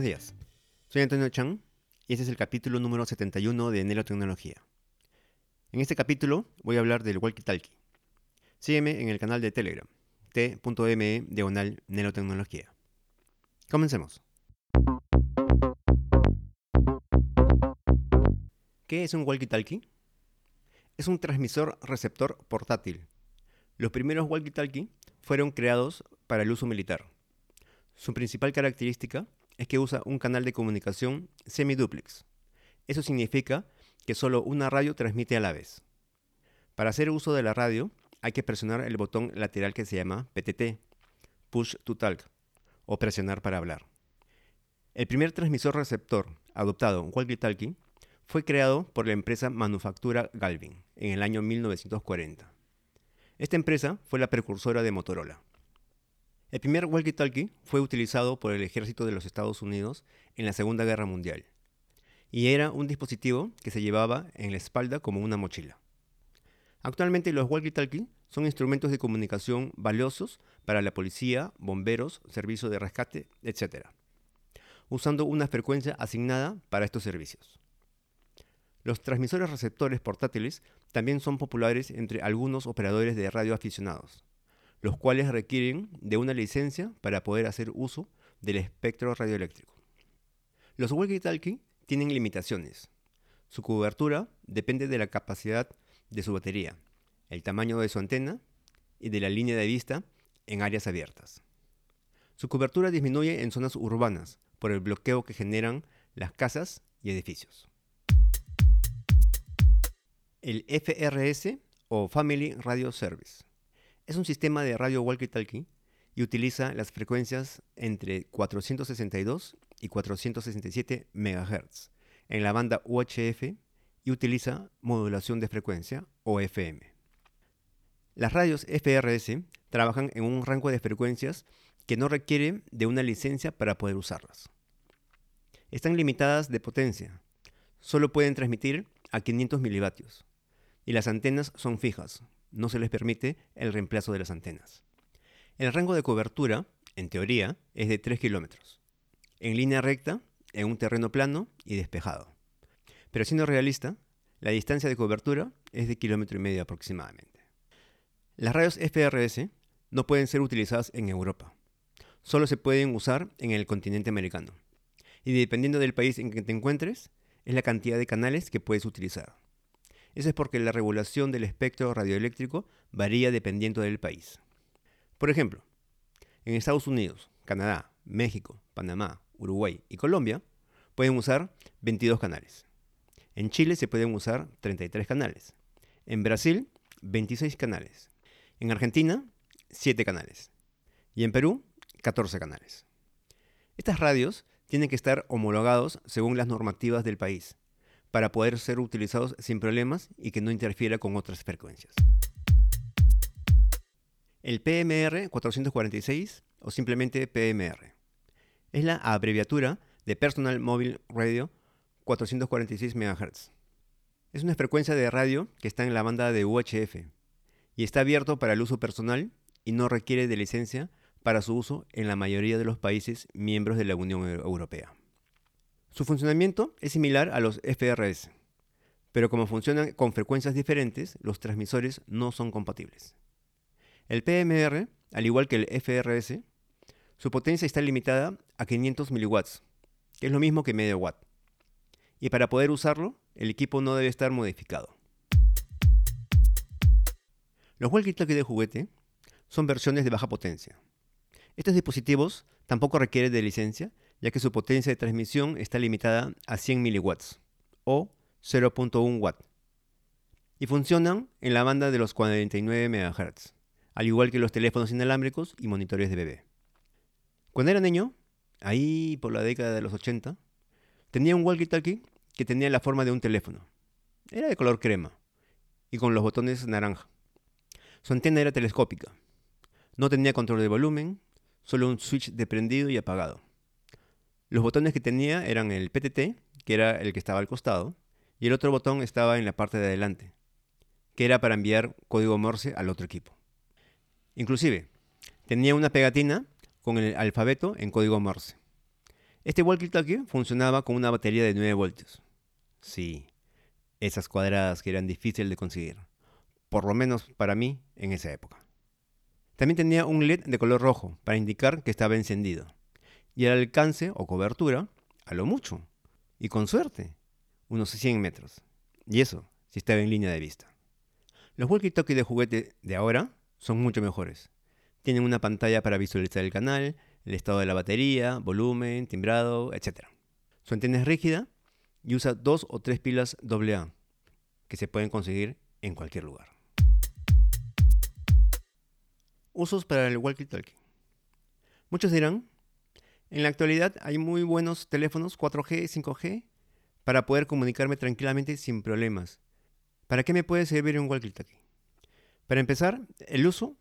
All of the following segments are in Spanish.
Buenos días, soy Antonio Chan y este es el capítulo número 71 de Nelotecnología. En este capítulo voy a hablar del walkie-talkie. Sígueme en el canal de Telegram, t.me diagonal Nelotecnología. Comencemos. ¿Qué es un walkie-talkie? Es un transmisor receptor portátil. Los primeros walkie-talkie fueron creados para el uso militar. Su principal característica es que usa un canal de comunicación semiduplex. Eso significa que solo una radio transmite a la vez. Para hacer uso de la radio hay que presionar el botón lateral que se llama PTT, Push to Talk, o presionar para hablar. El primer transmisor receptor adoptado, walkie-talkie, fue creado por la empresa Manufactura Galvin en el año 1940. Esta empresa fue la precursora de Motorola. El primer walkie-talkie fue utilizado por el ejército de los Estados Unidos en la Segunda Guerra Mundial y era un dispositivo que se llevaba en la espalda como una mochila. Actualmente los walkie-talkie son instrumentos de comunicación valiosos para la policía, bomberos, servicios de rescate, etc., usando una frecuencia asignada para estos servicios. Los transmisores receptores portátiles también son populares entre algunos operadores de radio aficionados los cuales requieren de una licencia para poder hacer uso del espectro radioeléctrico. Los walkie-talkie tienen limitaciones. Su cobertura depende de la capacidad de su batería, el tamaño de su antena y de la línea de vista en áreas abiertas. Su cobertura disminuye en zonas urbanas por el bloqueo que generan las casas y edificios. El FRS o Family Radio Service es un sistema de radio walkie-talkie y utiliza las frecuencias entre 462 y 467 MHz en la banda UHF y utiliza modulación de frecuencia o FM. Las radios FRS trabajan en un rango de frecuencias que no requiere de una licencia para poder usarlas. Están limitadas de potencia, solo pueden transmitir a 500 milivatios y las antenas son fijas, no se les permite el reemplazo de las antenas. El rango de cobertura, en teoría, es de 3 kilómetros, en línea recta, en un terreno plano y despejado. Pero siendo realista, la distancia de cobertura es de kilómetro y medio aproximadamente. Las radios FRS no pueden ser utilizadas en Europa. Solo se pueden usar en el continente americano. Y dependiendo del país en que te encuentres, es la cantidad de canales que puedes utilizar. Eso es porque la regulación del espectro radioeléctrico varía dependiendo del país. Por ejemplo, en Estados Unidos, Canadá, México, Panamá, Uruguay y Colombia pueden usar 22 canales. En Chile se pueden usar 33 canales. En Brasil, 26 canales. En Argentina, 7 canales. Y en Perú, 14 canales. Estas radios tienen que estar homologados según las normativas del país para poder ser utilizados sin problemas y que no interfiera con otras frecuencias. El PMR 446 o simplemente PMR es la abreviatura de Personal Mobile Radio 446 MHz. Es una frecuencia de radio que está en la banda de UHF y está abierto para el uso personal y no requiere de licencia para su uso en la mayoría de los países miembros de la Unión Europea. Su funcionamiento es similar a los FRS, pero como funcionan con frecuencias diferentes, los transmisores no son compatibles. El PMR, al igual que el FRS, su potencia está limitada a 500 mW, que es lo mismo que medio watt. Y para poder usarlo, el equipo no debe estar modificado. Los walkie-talkie de juguete son versiones de baja potencia. Estos dispositivos tampoco requieren de licencia ya que su potencia de transmisión está limitada a 100 miliwatts o 0.1 watt y funcionan en la banda de los 49 MHz, al igual que los teléfonos inalámbricos y monitores de bebé. Cuando era niño, ahí por la década de los 80, tenía un walkie-talkie que tenía la forma de un teléfono. Era de color crema y con los botones naranja. Su antena era telescópica. No tenía control de volumen, solo un switch de prendido y apagado. Los botones que tenía eran el PTT, que era el que estaba al costado, y el otro botón estaba en la parte de adelante, que era para enviar código Morse al otro equipo. Inclusive, tenía una pegatina con el alfabeto en código Morse. Este walkie-talkie funcionaba con una batería de 9 voltios. Sí, esas cuadradas que eran difíciles de conseguir, por lo menos para mí en esa época. También tenía un LED de color rojo para indicar que estaba encendido. Y el alcance o cobertura, a lo mucho, y con suerte, unos 100 metros. Y eso, si estaba en línea de vista. Los walkie-talkie de juguete de ahora son mucho mejores. Tienen una pantalla para visualizar el canal, el estado de la batería, volumen, timbrado, etc. Su antena es rígida y usa dos o tres pilas AA que se pueden conseguir en cualquier lugar. Usos para el walkie-talkie. Muchos dirán, en la actualidad hay muy buenos teléfonos 4G, 5G para poder comunicarme tranquilamente sin problemas. ¿Para qué me puede servir un walkie-talkie? Para empezar, el uso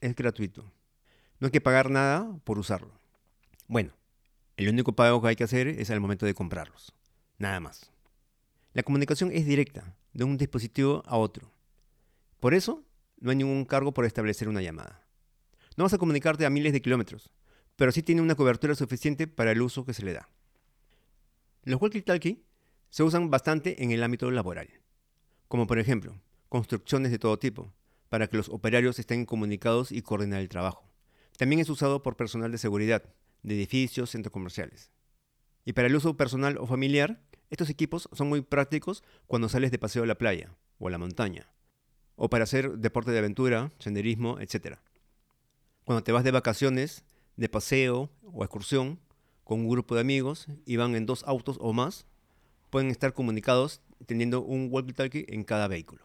es gratuito. No hay que pagar nada por usarlo. Bueno, el único pago que hay que hacer es al momento de comprarlos. Nada más. La comunicación es directa, de un dispositivo a otro. Por eso, no hay ningún cargo por establecer una llamada. No vas a comunicarte a miles de kilómetros, pero sí tiene una cobertura suficiente para el uso que se le da. Los walkie-talkie se usan bastante en el ámbito laboral, como por ejemplo, construcciones de todo tipo, para que los operarios estén comunicados y coordinar el trabajo. También es usado por personal de seguridad, de edificios, centros comerciales. Y para el uso personal o familiar, estos equipos son muy prácticos cuando sales de paseo a la playa o a la montaña, o para hacer deporte de aventura, senderismo, etc. Cuando te vas de vacaciones, de paseo o excursión con un grupo de amigos y van en dos autos o más, pueden estar comunicados teniendo un walkie-talkie en cada vehículo.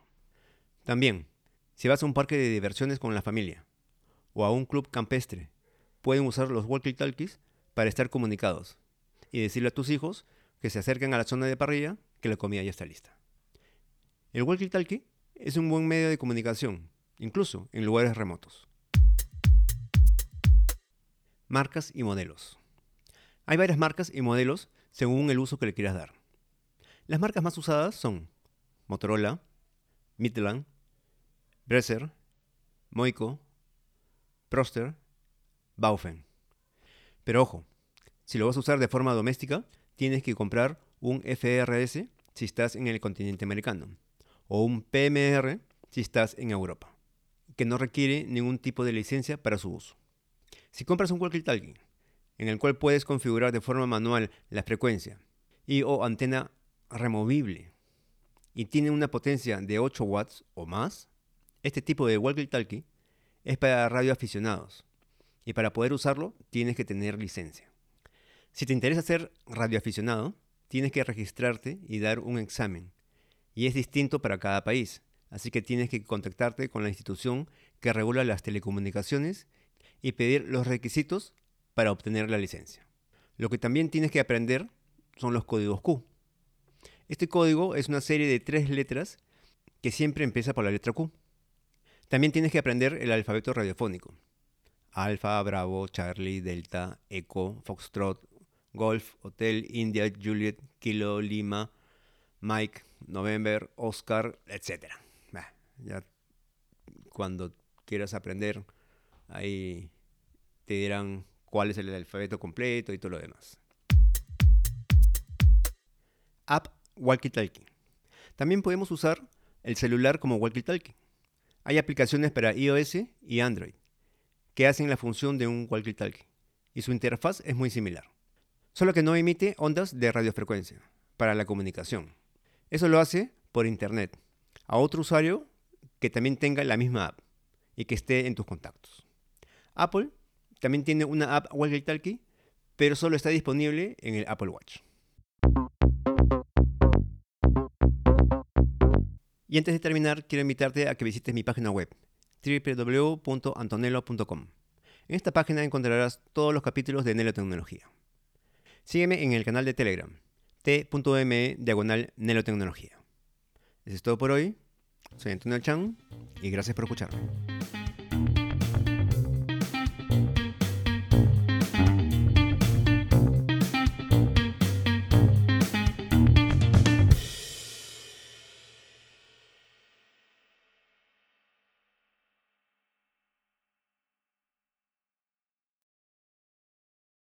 También, si vas a un parque de diversiones con la familia o a un club campestre, pueden usar los walkie-talkies para estar comunicados y decirle a tus hijos que se acerquen a la zona de parrilla que la comida ya está lista. El walkie-talkie es un buen medio de comunicación, incluso en lugares remotos. Marcas y modelos. Hay varias marcas y modelos según el uso que le quieras dar. Las marcas más usadas son Motorola, Midland, Bresser, Moico, Proster, Baufen. Pero ojo, si lo vas a usar de forma doméstica, tienes que comprar un FRS si estás en el continente americano o un PMR si estás en Europa, que no requiere ningún tipo de licencia para su uso. Si compras un walkie-talkie en el cual puedes configurar de forma manual la frecuencia y o antena removible y tiene una potencia de 8 watts o más, este tipo de walkie-talkie es para radioaficionados y para poder usarlo tienes que tener licencia. Si te interesa ser radioaficionado, tienes que registrarte y dar un examen. Y es distinto para cada país, así que tienes que contactarte con la institución que regula las telecomunicaciones y pedir los requisitos para obtener la licencia. Lo que también tienes que aprender son los códigos Q. Este código es una serie de tres letras que siempre empieza por la letra Q. También tienes que aprender el alfabeto radiofónico. Alfa, Bravo, Charlie, Delta, Echo, Foxtrot, Golf, Hotel, India, Juliet, Kilo, Lima, Mike, November, Oscar, etc. ya cuando quieras aprender, ahí te dirán cuál es el alfabeto completo y todo lo demás. App Walkie-Talkie. También podemos usar el celular como walkie-talkie. Hay aplicaciones para iOS y Android que hacen la función de un walkie-talkie y su interfaz es muy similar solo que no emite ondas de radiofrecuencia para la comunicación. Eso lo hace por internet a otro usuario que también tenga la misma app y que esté en tus contactos. Apple también tiene una app Walkie Talkie, pero solo está disponible en el Apple Watch. Y antes de terminar, quiero invitarte a que visites mi página web www.antonello.com. En esta página encontrarás todos los capítulos de Nelo Tecnología. Sígueme en el canal de Telegram, t.me diagonal nelotecnología. Eso es todo por hoy. Soy Antonio Chan y gracias por escucharme.